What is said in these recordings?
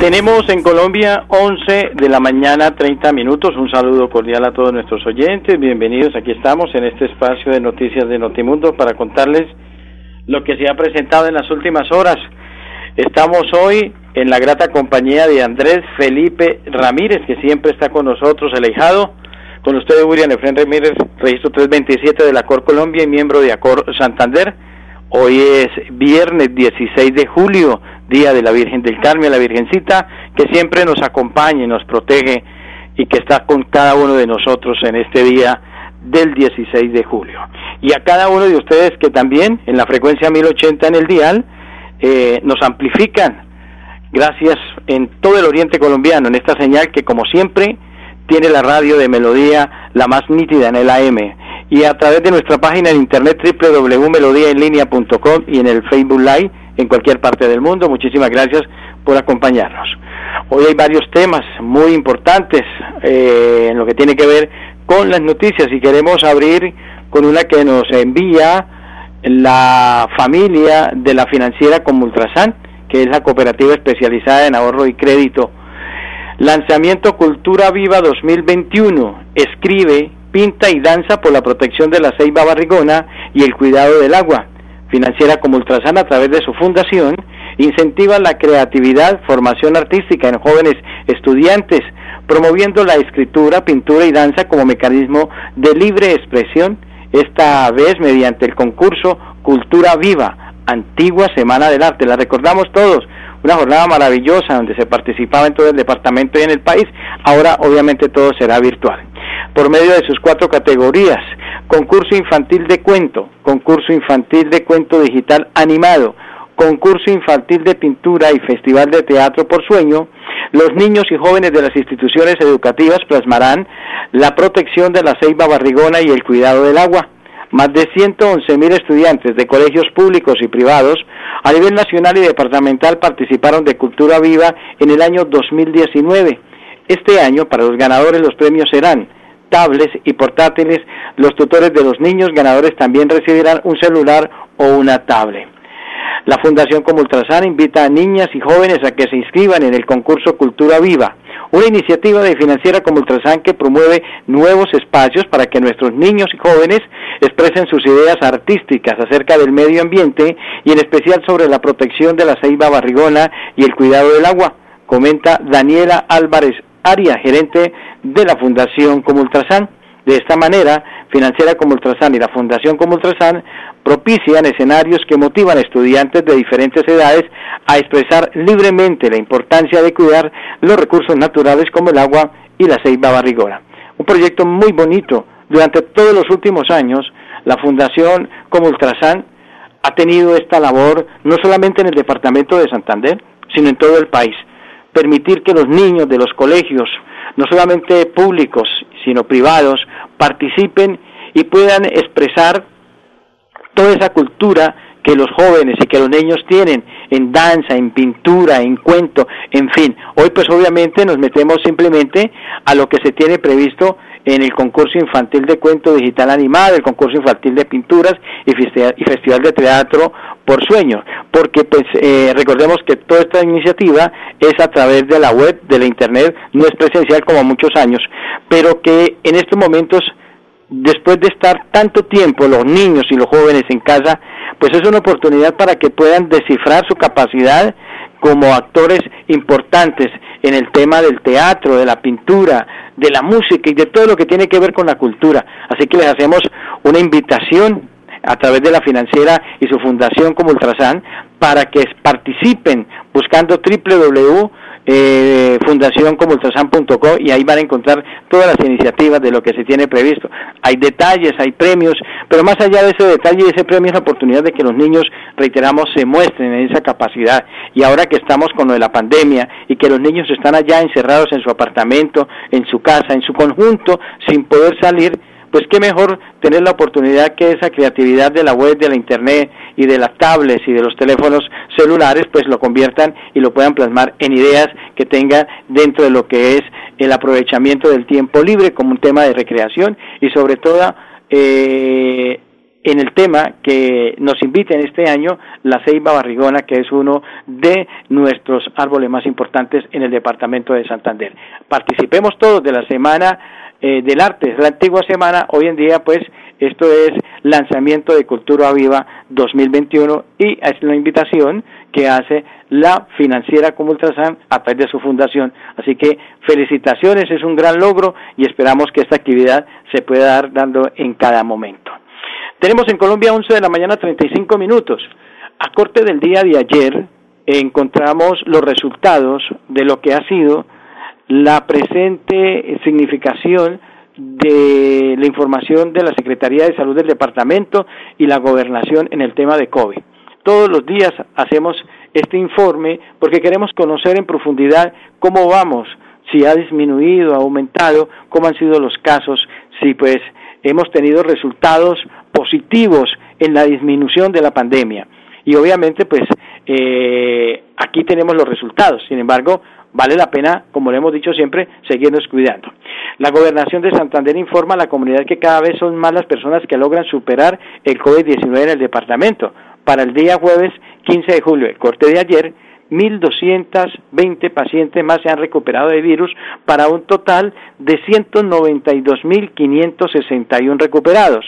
Tenemos en Colombia 11 de la mañana 30 minutos. Un saludo cordial a todos nuestros oyentes. Bienvenidos. Aquí estamos en este espacio de noticias de Notimundo para contarles lo que se ha presentado en las últimas horas. Estamos hoy en la grata compañía de Andrés Felipe Ramírez, que siempre está con nosotros, el hijado. Con ustedes, William Efren Ramírez, registro 327 de la Cor Colombia y miembro de Acor Santander. Hoy es viernes 16 de julio, día de la Virgen del Carmen, la Virgencita, que siempre nos acompaña y nos protege y que está con cada uno de nosotros en este día del 16 de julio. Y a cada uno de ustedes que también en la frecuencia 1080 en el dial eh, nos amplifican, gracias en todo el oriente colombiano, en esta señal que como siempre tiene la radio de melodía la más nítida en el AM y a través de nuestra página en internet www.melodiaenlinea.com y en el Facebook Live en cualquier parte del mundo. Muchísimas gracias por acompañarnos. Hoy hay varios temas muy importantes eh, en lo que tiene que ver con las noticias y queremos abrir con una que nos envía la familia de la financiera Comultrasan, que es la cooperativa especializada en ahorro y crédito. Lanzamiento Cultura Viva 2021. Escribe pinta y danza por la protección de la ceiba barrigona y el cuidado del agua. Financiera como Ultrasan a través de su fundación incentiva la creatividad, formación artística en jóvenes estudiantes, promoviendo la escritura, pintura y danza como mecanismo de libre expresión, esta vez mediante el concurso Cultura Viva, antigua Semana del Arte. La recordamos todos, una jornada maravillosa donde se participaba en todo el departamento y en el país. Ahora obviamente todo será virtual por medio de sus cuatro categorías. Concurso infantil de cuento, concurso infantil de cuento digital animado, concurso infantil de pintura y festival de teatro por sueño, los niños y jóvenes de las instituciones educativas plasmarán la protección de la ceiba barrigona y el cuidado del agua. Más de 111 mil estudiantes de colegios públicos y privados a nivel nacional y departamental participaron de Cultura Viva en el año 2019. Este año, para los ganadores, los premios serán tablets y portátiles, los tutores de los niños ganadores también recibirán un celular o una tablet. La Fundación Como Ultrasan invita a niñas y jóvenes a que se inscriban en el concurso Cultura Viva, una iniciativa de financiera como Ultrasan que promueve nuevos espacios para que nuestros niños y jóvenes expresen sus ideas artísticas acerca del medio ambiente y en especial sobre la protección de la ceiba barrigona y el cuidado del agua, comenta Daniela Álvarez Aria, gerente de la Fundación Como Ultrasan. De esta manera, Financiera como Ultrasan y la Fundación como Ultrasan propician escenarios que motivan a estudiantes de diferentes edades a expresar libremente la importancia de cuidar los recursos naturales como el agua y la ceiba barrigona. Un proyecto muy bonito. Durante todos los últimos años, la Fundación como Ultrasan ha tenido esta labor no solamente en el departamento de Santander, sino en todo el país. Permitir que los niños de los colegios, no solamente públicos, sino privados, participen y puedan expresar toda esa cultura que los jóvenes y que los niños tienen en danza, en pintura, en cuento, en fin. Hoy pues obviamente nos metemos simplemente a lo que se tiene previsto en el concurso infantil de cuento digital animado, el concurso infantil de pinturas y festival de teatro por sueño, porque pues eh, recordemos que toda esta iniciativa es a través de la web, de la internet, no es presencial como muchos años, pero que en estos momentos después de estar tanto tiempo los niños y los jóvenes en casa, pues es una oportunidad para que puedan descifrar su capacidad como actores importantes en el tema del teatro, de la pintura, de la música y de todo lo que tiene que ver con la cultura. Así que les hacemos una invitación a través de la financiera y su fundación como Ultrasan para que participen buscando www eh, fundacioncomultrasan.co y ahí van a encontrar todas las iniciativas de lo que se tiene previsto. Hay detalles, hay premios, pero más allá de ese detalle y ese premio es la oportunidad de que los niños, reiteramos, se muestren en esa capacidad. Y ahora que estamos con lo de la pandemia y que los niños están allá encerrados en su apartamento, en su casa, en su conjunto, sin poder salir, pues qué mejor tener la oportunidad que esa creatividad de la web, de la internet y de las tablets y de los teléfonos celulares, pues lo conviertan y lo puedan plasmar en ideas que tengan dentro de lo que es el aprovechamiento del tiempo libre como un tema de recreación y sobre todo eh, en el tema que nos invita en este año la ceiba barrigona, que es uno de nuestros árboles más importantes en el departamento de Santander. Participemos todos de la semana eh, del arte, la antigua semana, hoy en día pues esto es lanzamiento de Cultura Viva 2021 y es la invitación que hace la financiera como Ultrasan a través de su fundación. Así que felicitaciones, es un gran logro y esperamos que esta actividad se pueda dar dando en cada momento. Tenemos en Colombia 11 de la mañana 35 minutos. A corte del día de ayer encontramos los resultados de lo que ha sido la presente significación de la información de la Secretaría de Salud del Departamento y la Gobernación en el tema de COVID. Todos los días hacemos este informe porque queremos conocer en profundidad cómo vamos, si ha disminuido, ha aumentado, cómo han sido los casos, si pues hemos tenido resultados positivos en la disminución de la pandemia. Y obviamente pues eh, aquí tenemos los resultados. Sin embargo, vale la pena, como le hemos dicho siempre, seguirnos cuidando. La gobernación de Santander informa a la comunidad que cada vez son más las personas que logran superar el COVID-19 en el departamento. Para el día jueves 15 de julio, el corte de ayer, 1.220 pacientes más se han recuperado de virus para un total de 192.561 recuperados.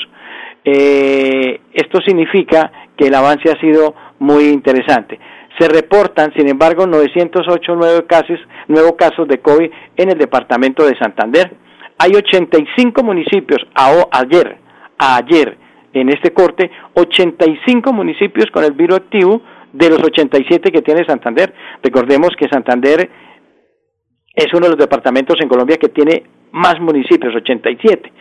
Eh, esto significa que el avance ha sido muy interesante. Se reportan, sin embargo, 908 nuevos casos, nuevos casos de COVID en el departamento de Santander. Hay 85 municipios ayer, ayer, en este corte, 85 municipios con el virus activo de los 87 que tiene Santander. Recordemos que Santander es uno de los departamentos en Colombia que tiene más municipios, 87.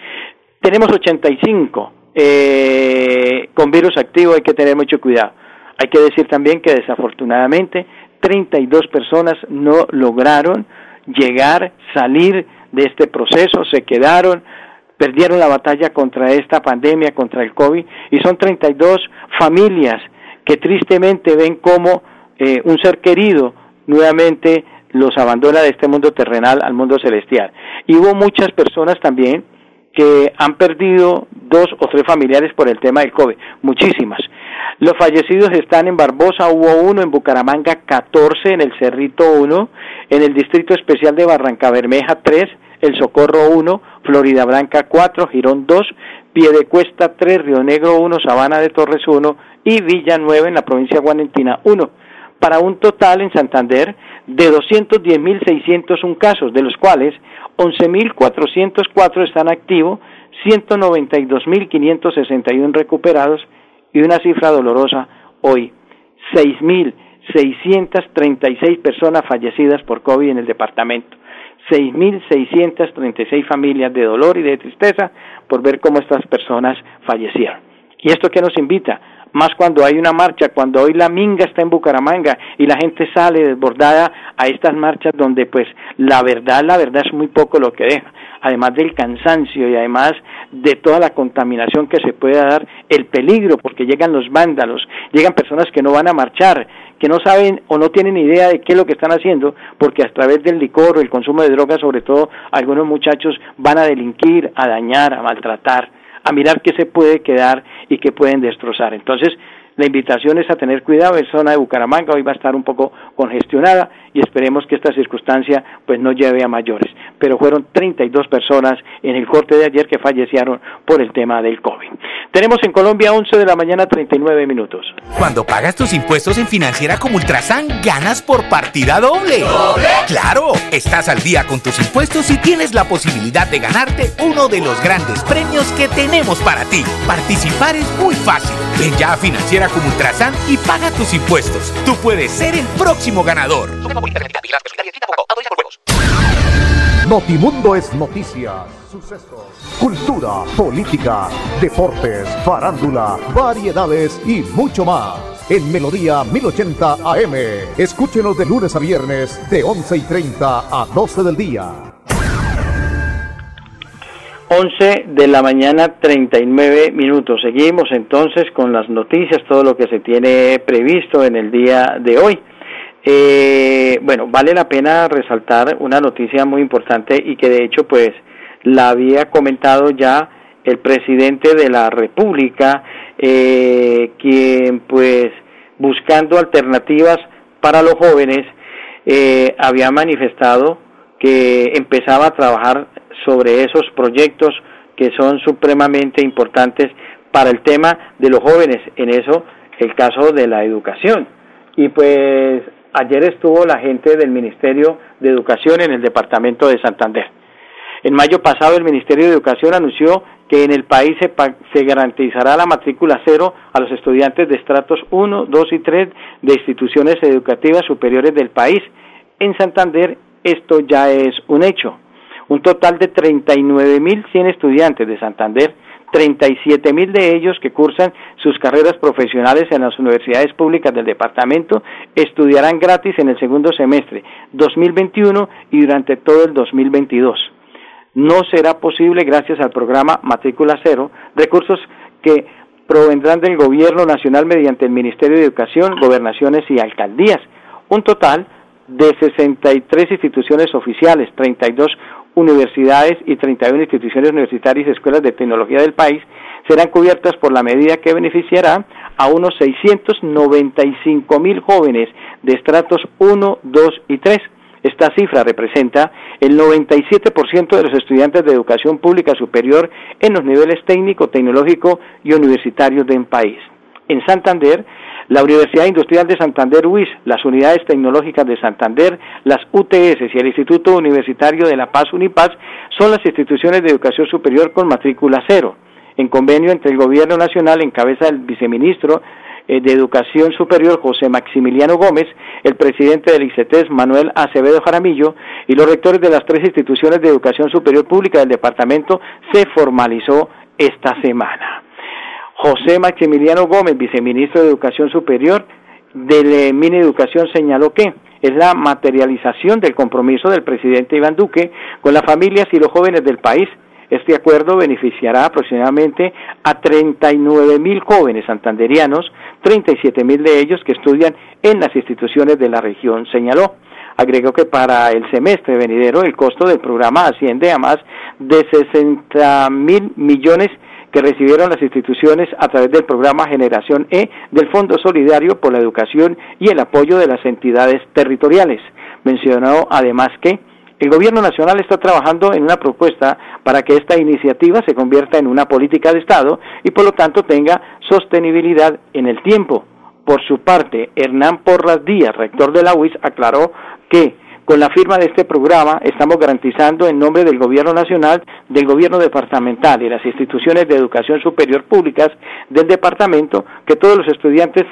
Tenemos 85 eh, con virus activo, hay que tener mucho cuidado. Hay que decir también que desafortunadamente 32 personas no lograron llegar, salir de este proceso, se quedaron, perdieron la batalla contra esta pandemia, contra el COVID, y son 32 familias que tristemente ven como eh, un ser querido nuevamente los abandona de este mundo terrenal al mundo celestial. Y hubo muchas personas también que han perdido dos o tres familiares por el tema del COVID, muchísimas. Los fallecidos están en Barbosa, hubo uno, en Bucaramanga 14, en el Cerrito 1, en el Distrito Especial de Barranca Bermeja 3, el Socorro 1, Florida Blanca 4, Girón 2, Piedecuesta 3, Río Negro 1, Sabana de Torres 1 y Villa 9 en la provincia de Guanentina 1, para un total en Santander de 210.601 casos, de los cuales 11.404 están activos, 192.561 recuperados y una cifra dolorosa hoy, 6.636 personas fallecidas por COVID en el departamento. 6.636 familias de dolor y de tristeza por ver cómo estas personas fallecieron. ¿Y esto qué nos invita? Más cuando hay una marcha, cuando hoy la minga está en Bucaramanga y la gente sale desbordada a estas marchas donde pues la verdad, la verdad es muy poco lo que deja además del cansancio y además de toda la contaminación que se puede dar, el peligro, porque llegan los vándalos, llegan personas que no van a marchar, que no saben o no tienen idea de qué es lo que están haciendo, porque a través del licor o el consumo de drogas, sobre todo, algunos muchachos van a delinquir, a dañar, a maltratar, a mirar qué se puede quedar y qué pueden destrozar. Entonces, la invitación es a tener cuidado, en zona de Bucaramanga hoy va a estar un poco congestionada y esperemos que esta circunstancia pues no lleve a mayores. Pero fueron 32 personas en el corte de ayer que fallecieron por el tema del COVID. Tenemos en Colombia 11 de la mañana 39 minutos. Cuando pagas tus impuestos en Financiera como Ultrasan, ganas por partida doble. ¿Doble? Claro, estás al día con tus impuestos y tienes la posibilidad de ganarte uno de los grandes premios que tenemos para ti. Participar es muy fácil. Ven ya a Financiera como Ultrasan y paga tus impuestos. Tú puedes ser el próximo ganador. Notimundo es noticias, sucesos, cultura, política, deportes, farándula, variedades y mucho más. En Melodía 1080 AM. Escúchenos de lunes a viernes de 11 y 30 a 12 del día. 11 de la mañana 39 minutos. Seguimos entonces con las noticias, todo lo que se tiene previsto en el día de hoy. Eh, bueno, vale la pena resaltar una noticia muy importante y que de hecho pues la había comentado ya el presidente de la República, eh, quien pues buscando alternativas para los jóvenes eh, había manifestado que empezaba a trabajar sobre esos proyectos que son supremamente importantes para el tema de los jóvenes, en eso el caso de la educación. Y pues Ayer estuvo la gente del Ministerio de Educación en el departamento de Santander. En mayo pasado el Ministerio de Educación anunció que en el país se, garantizará la matrícula cero a los estudiantes de estratos 1, 2 y 3 de instituciones educativas superiores del país. En Santander esto ya es un hecho. Un total de 39.100 estudiantes de Santander 37 mil de ellos que cursan sus carreras profesionales en las universidades públicas del departamento estudiarán gratis en el segundo semestre 2021 y durante todo el 2022. No será posible gracias al programa Matrícula Cero, recursos que provendrán del Gobierno Nacional mediante el Ministerio de Educación, Gobernaciones y Alcaldías. Un total de 63 instituciones oficiales, 32 universidades y 31 instituciones universitarias y escuelas de tecnología del país serán cubiertas por la medida que beneficiará a unos 695 mil jóvenes de estratos 1, 2 y 3. Esta cifra representa el 97% de los estudiantes de educación pública superior en los niveles técnico, tecnológico y universitarios del país. En Santander, la Universidad Industrial de Santander UIS, las unidades tecnológicas de Santander, las UTS y el Instituto Universitario de La Paz UNIPAZ son las instituciones de educación superior con matrícula cero. En convenio entre el Gobierno Nacional en cabeza del viceministro eh, de Educación Superior José Maximiliano Gómez, el presidente del ICETES Manuel Acevedo Jaramillo y los rectores de las tres instituciones de educación superior pública del departamento se formalizó esta semana. José Maximiliano Gómez, viceministro de Educación Superior de Mini Educación, señaló que es la materialización del compromiso del presidente Iván Duque con las familias y los jóvenes del país. Este acuerdo beneficiará aproximadamente a 39 mil jóvenes santanderianos, 37 mil de ellos que estudian en las instituciones de la región, señaló. Agregó que para el semestre venidero el costo del programa asciende a más de 60 mil millones que recibieron las instituciones a través del programa Generación E del Fondo Solidario por la Educación y el apoyo de las entidades territoriales. Mencionó además que el Gobierno Nacional está trabajando en una propuesta para que esta iniciativa se convierta en una política de Estado y por lo tanto tenga sostenibilidad en el tiempo. Por su parte, Hernán Porras Díaz, rector de la UIS, aclaró que con la firma de este programa estamos garantizando en nombre del Gobierno Nacional, del Gobierno Departamental y las instituciones de educación superior públicas del departamento que todos los estudiantes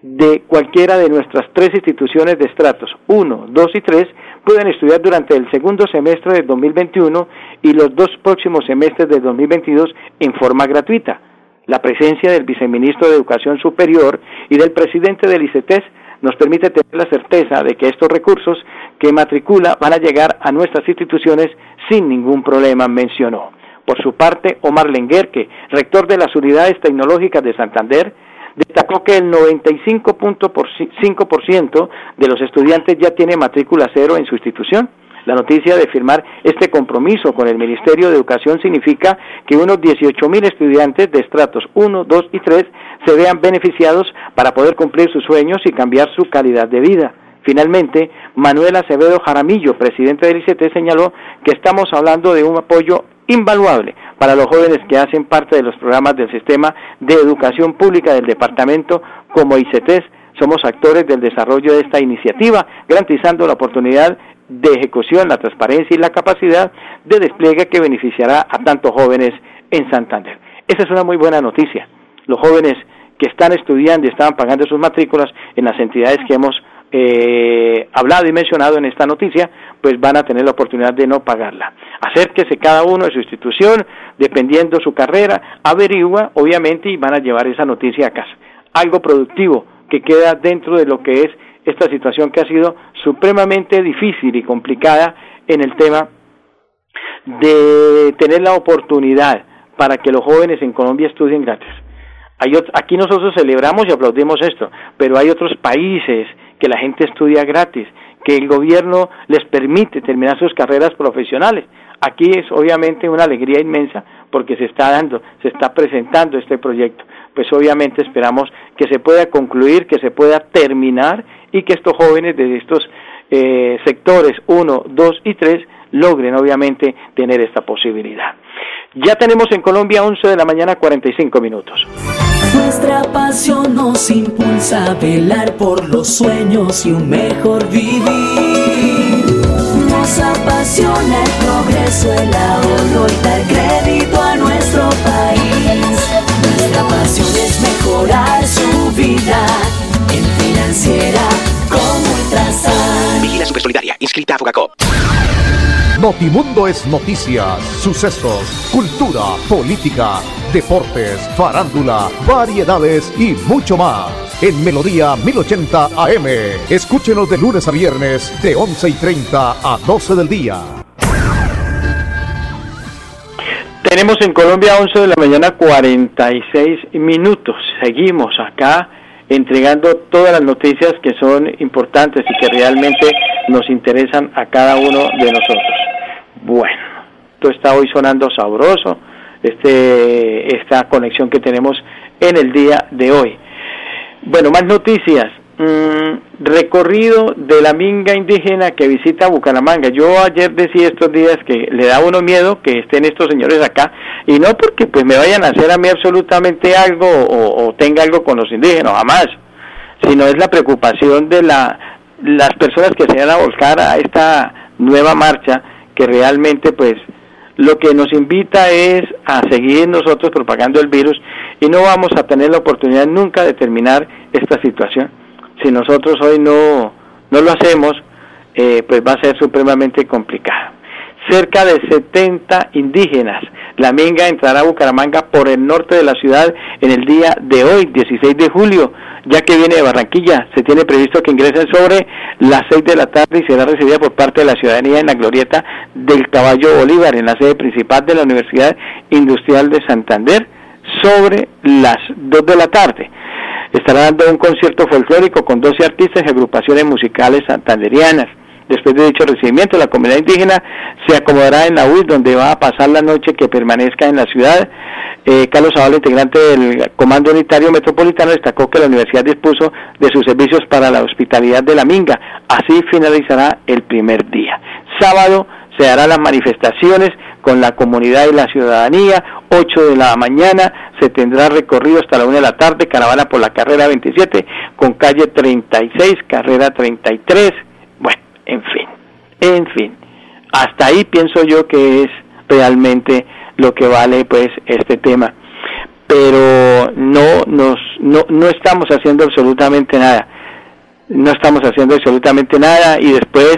de cualquiera de nuestras tres instituciones de estratos 1, 2 y 3 pueden estudiar durante el segundo semestre del 2021 y los dos próximos semestres del 2022 en forma gratuita. La presencia del viceministro de Educación Superior y del presidente del ICETES nos permite tener la certeza de que estos recursos que matricula van a llegar a nuestras instituciones sin ningún problema, mencionó. Por su parte, Omar Lenguerque, rector de las unidades tecnológicas de Santander, destacó que el 95.5% de los estudiantes ya tiene matrícula cero en su institución la noticia de firmar este compromiso con el Ministerio de Educación significa que unos 18 mil estudiantes de estratos 1, 2 y 3 se vean beneficiados para poder cumplir sus sueños y cambiar su calidad de vida. Finalmente, Manuel Acevedo Jaramillo, presidente del ICT, señaló que estamos hablando de un apoyo invaluable para los jóvenes que hacen parte de los programas del sistema de educación pública del departamento como ICT. Somos actores del desarrollo de esta iniciativa, garantizando la oportunidad de ejecución, la transparencia y la capacidad de despliegue que beneficiará a tantos jóvenes en Santander. Esa es una muy buena noticia. Los jóvenes que están estudiando y estaban pagando sus matrículas en las entidades que hemos eh, hablado y mencionado en esta noticia, pues van a tener la oportunidad de no pagarla. Acérquese cada uno de su institución, dependiendo su carrera, averigua, obviamente, y van a llevar esa noticia a casa. Algo productivo que queda dentro de lo que es esta situación que ha sido supremamente difícil y complicada en el tema de tener la oportunidad para que los jóvenes en Colombia estudien gratis. Aquí nosotros celebramos y aplaudimos esto, pero hay otros países que la gente estudia gratis, que el gobierno les permite terminar sus carreras profesionales. Aquí es obviamente una alegría inmensa porque se está dando, se está presentando este proyecto. Pues obviamente esperamos que se pueda concluir, que se pueda terminar y que estos jóvenes de estos eh, sectores 1, 2 y 3 logren obviamente tener esta posibilidad. Ya tenemos en Colombia 11 de la mañana 45 minutos. Nuestra pasión nos impulsa a velar por los sueños y un mejor vivir. Nos apasiona el progreso, el ahorro y dar crédito a nuestro país. Nuestra pasión mejorar su vida en financiera como Ultrasan. Vigila Supersolidaria, inscrita a Fogacop. Notimundo es noticias, sucesos, cultura, política, deportes, farándula, variedades y mucho más. En Melodía 1080 AM. Escúchenos de lunes a viernes de 11 y 30 a 12 del día. Tenemos en Colombia 11 de la mañana 46 minutos. Seguimos acá entregando todas las noticias que son importantes y que realmente nos interesan a cada uno de nosotros. Bueno, esto está hoy sonando sabroso, este, esta conexión que tenemos en el día de hoy. Bueno, más noticias. Mm, recorrido de la minga indígena que visita Bucaramanga. Yo ayer decía estos días que le da uno miedo que estén estos señores acá y no porque pues me vayan a hacer a mí absolutamente algo o, tenga algo con los indígenas, jamás, sino es la preocupación de la, las personas que se van a volcar a esta nueva marcha que realmente pues lo que nos invita es a seguir nosotros propagando el virus y no vamos a tener la oportunidad nunca de terminar esta situación si nosotros hoy no, no lo hacemos, eh, pues va a ser supremamente complicado. Cerca de 70 indígenas. La Minga entrará a Bucaramanga por el norte de la ciudad en el día de hoy, 16 de julio, ya que viene de Barranquilla. Se tiene previsto que ingresen sobre las 6 de la tarde y será recibida por parte de la ciudadanía en la glorieta del Caballo Bolívar, en la sede principal de la Universidad Industrial de Santander, sobre las 2 de la tarde estará dando un concierto folclórico con 12 artistas y agrupaciones musicales santanderianas. Después de dicho recibimiento, la comunidad indígena se acomodará en la UIS, donde va a pasar la noche que permanezca en la ciudad. Eh, Carlos Zavala, integrante del Comando Unitario Metropolitano, destacó que la universidad dispuso de sus servicios para la hospitalidad de la Minga. Así finalizará el primer día. Sábado se harán las manifestaciones con la comunidad y la ciudadanía. 8 de la mañana se tendrá recorrido hasta la 1 de la tarde, caravana por la carrera 27 con calle 36, carrera 33. Bueno, en fin, en fin. Hasta ahí pienso yo que es realmente lo que vale pues este tema. Pero no nos no, no estamos haciendo absolutamente nada. No estamos haciendo absolutamente nada y después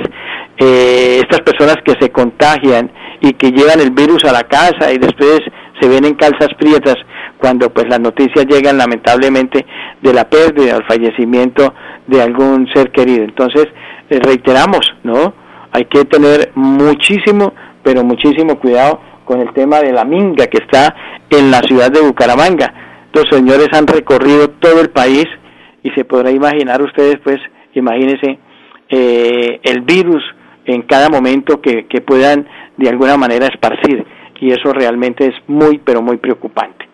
eh, estas personas que se contagian y que llevan el virus a la casa y después se ven en calzas prietas cuando pues las noticias llegan lamentablemente de la pérdida, del fallecimiento de algún ser querido. Entonces, eh, reiteramos, ¿no? Hay que tener muchísimo, pero muchísimo cuidado con el tema de la minga que está en la ciudad de Bucaramanga. Los señores han recorrido todo el país y se podrá imaginar ustedes, pues, imagínense eh, el virus en cada momento que, puedan de alguna manera esparcir y eso realmente es muy pero muy preocupante.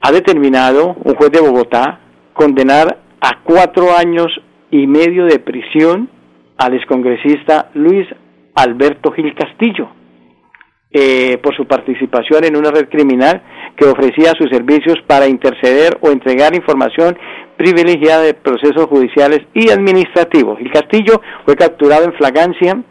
Ha determinado un juez de Bogotá condenar a cuatro años y medio de prisión al excongresista Luis Alberto Gil Castillo eh, por su participación en una red criminal que ofrecía sus servicios para interceder o entregar información privilegiada de procesos judiciales y administrativos. El Castillo fue capturado en flagancia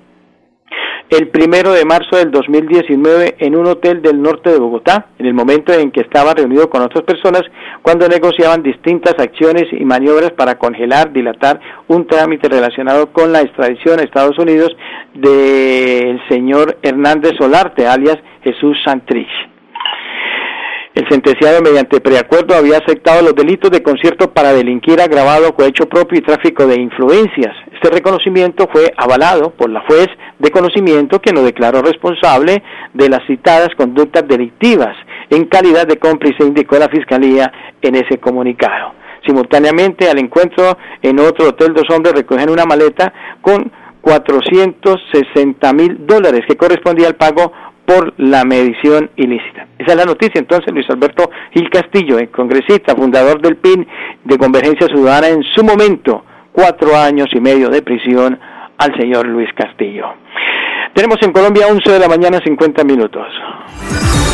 el primero de marzo del 2019 en un hotel del norte de Bogotá, en el momento en que estaba reunido con otras personas cuando negociaban distintas acciones y maniobras para congelar, dilatar un trámite relacionado con la extradición a Estados Unidos del señor Hernández Solarte, alias Jesús Santrich. El sentenciado mediante preacuerdo había aceptado los delitos de concierto para delinquir agravado, cohecho propio y tráfico de influencias. Este reconocimiento fue avalado por la juez de conocimiento que lo declaró responsable de las citadas conductas delictivas en calidad de cómplice, indicó la Fiscalía en ese comunicado. Simultáneamente al encuentro en otro hotel, dos hombres recogen una maleta con 460 mil dólares que correspondía al pago por la medición ilícita. Esa es la noticia. Entonces, Luis Alberto Gil Castillo, el congresista, fundador del PIN de Convergencia Ciudadana, en su momento, cuatro años y medio de prisión al señor Luis Castillo. Tenemos en Colombia 11 de la mañana 50 minutos.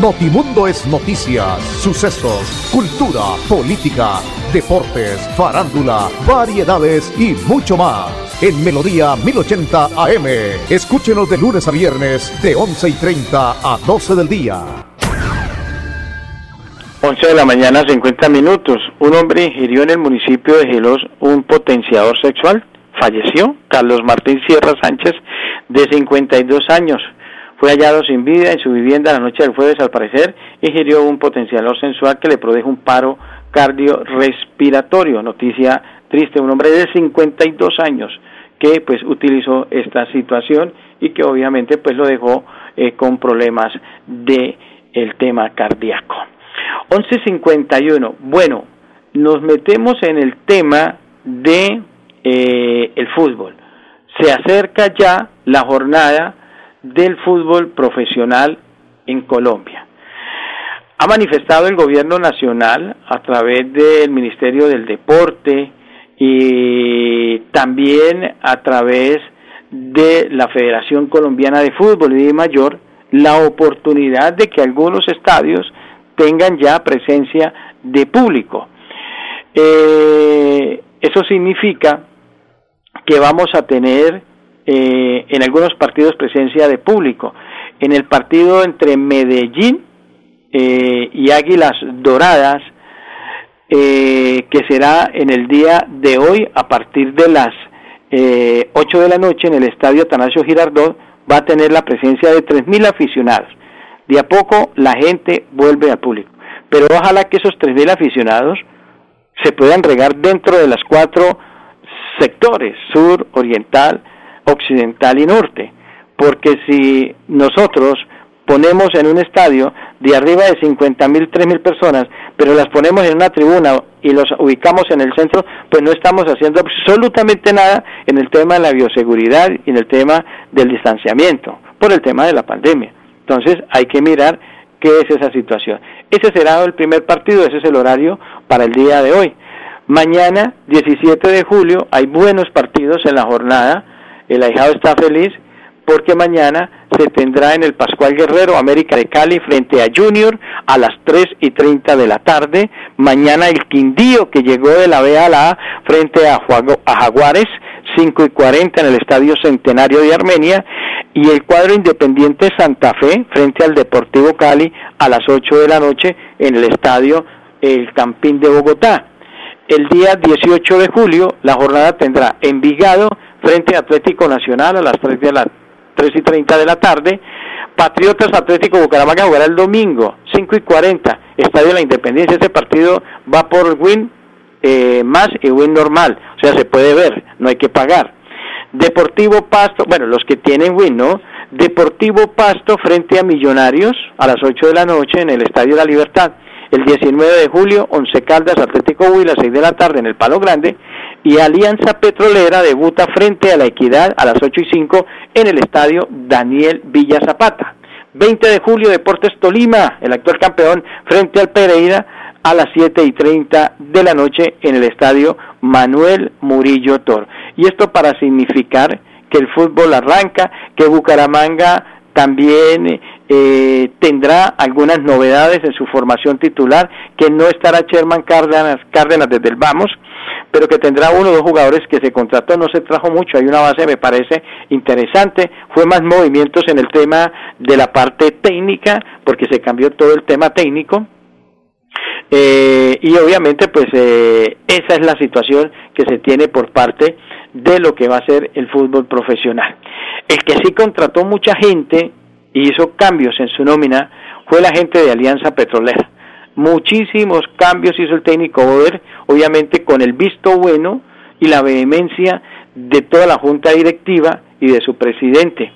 Notimundo es noticias, sucesos, cultura, política, deportes, farándula, variedades y mucho más. En Melodía 1080 AM. Escúchenos de lunes a viernes de 11 y 30 a 12 del día. 11 de la mañana, 50 minutos. Un hombre ingirió en el municipio de Gelos un potenciador sexual. Falleció Carlos Martín Sierra Sánchez, de 52 años. Fue hallado sin vida en su vivienda la noche del jueves, al parecer, ingirió un potenciador sensual que le produjo un paro cardiorrespiratorio. Noticia triste, un hombre de 52 años que pues utilizó esta situación y que obviamente pues lo dejó eh, con problemas de el tema cardíaco. 11.51. Bueno, nos metemos en el tema de eh, el fútbol. Se acerca ya la jornada del fútbol profesional en Colombia. Ha manifestado el gobierno nacional a través del Ministerio del Deporte y también a través de la Federación Colombiana de Fútbol y de Mayor la oportunidad de que algunos estadios tengan ya presencia de público. Eh, eso significa que vamos a tener eh, en algunos partidos presencia de público. En el partido entre Medellín eh, y Águilas Doradas, eh, que será en el día de hoy a partir de las 8 de la noche en el estadio Atanasio Girardot, va a tener la presencia de 3.000 aficionados. De a poco la gente vuelve al público. Pero ojalá que esos 3.000 aficionados se puedan regar dentro de las cuatro sectores, sur, oriental, occidental y norte, porque si nosotros ponemos en un estadio de arriba de 50 mil, 3 mil personas, pero las ponemos en una tribuna y los ubicamos en el centro, pues no estamos haciendo absolutamente nada en el tema de la bioseguridad y en el tema del distanciamiento, por el tema de la pandemia. Entonces hay que mirar qué es esa situación. Ese será el primer partido, ese es el horario para el día de hoy. Mañana, 17 de julio, hay buenos partidos en la jornada el ahijado está feliz porque mañana se tendrá en el Pascual Guerrero América de Cali frente a Junior a las 3 y 30 de la tarde. Mañana el Quindío que llegó de la B a la A frente a, Jaguares 5 y 40 en el Estadio Centenario de Armenia y el cuadro Independiente Santa Fe frente al Deportivo Cali a las 8 de la noche en el Estadio El Campín de Bogotá. El día 18 de julio la jornada tendrá Envigado frente a Atlético Nacional a las 3, de la, 3 y 30 de la tarde. Patriotas Atlético Bucaramanga jugará el domingo, 5 y 40, Estadio de la Independencia. Este partido va por win eh, más y win normal, o sea, se puede ver, no hay que pagar. Deportivo Pasto, bueno, los que tienen win, ¿no? Deportivo Pasto frente a Millonarios a las 8 de la noche en el Estadio de la Libertad. El 19 de julio, Once Caldas Atlético Huila, 6 de la tarde en el Palo Grande y Alianza Petrolera debuta frente a la Equidad a las 8 y 5 en el estadio Daniel Villa Zapata. 20 de julio Deportes Tolima, el actual campeón frente al Pereira a las 7 y 30 de la noche en el estadio Manuel Murillo Tor. Y esto para significar que el fútbol arranca, que Bucaramanga también eh, tendrá algunas novedades en su formación titular, que no estará Sherman Cárdenas, Cárdenas desde el Vamos, pero que tendrá uno o dos jugadores que se contrató, no se trajo mucho, hay una base me parece interesante, fue más movimientos en el tema de la parte técnica, porque se cambió todo el tema técnico, eh, y obviamente pues eh, esa es la situación que se tiene por parte de lo que va a ser el fútbol profesional. El que sí contrató mucha gente y hizo cambios en su nómina fue la gente de Alianza Petrolera. Muchísimos cambios hizo el técnico Boder, obviamente con el visto bueno y la vehemencia de toda la junta directiva y de su presidente.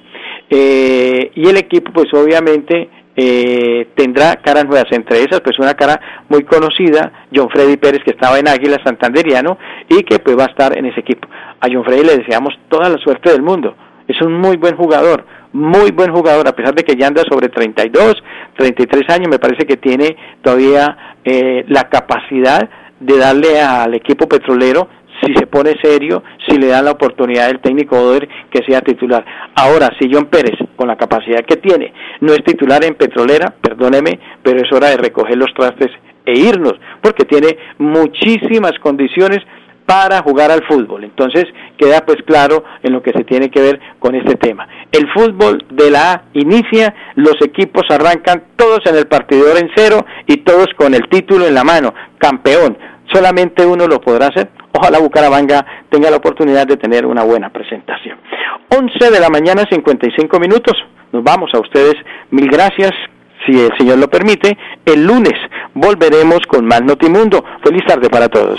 Eh, y el equipo, pues obviamente, eh, tendrá caras nuevas, entre esas, pues una cara muy conocida, John Freddy Pérez, que estaba en Águila Santanderiano y que pues va a estar en ese equipo. A John Freddy le deseamos toda la suerte del mundo. Es un muy buen jugador, muy buen jugador, a pesar de que ya anda sobre 32, 33 años, me parece que tiene todavía eh, la capacidad de darle al equipo petrolero si se pone serio, si le dan la oportunidad del técnico Oder que sea titular. Ahora, si John Pérez, con la capacidad que tiene, no es titular en Petrolera, perdóneme, pero es hora de recoger los trastes e irnos, porque tiene muchísimas condiciones para jugar al fútbol. Entonces queda pues claro en lo que se tiene que ver con este tema. El fútbol de la A inicia, los equipos arrancan todos en el partidor en cero y todos con el título en la mano, campeón. Solamente uno lo podrá hacer. Ojalá Bucaramanga tenga la oportunidad de tener una buena presentación. 11 de la mañana, 55 minutos. Nos vamos a ustedes. Mil gracias si el Señor lo permite, el lunes volveremos con más Notimundo. Feliz tarde para todos.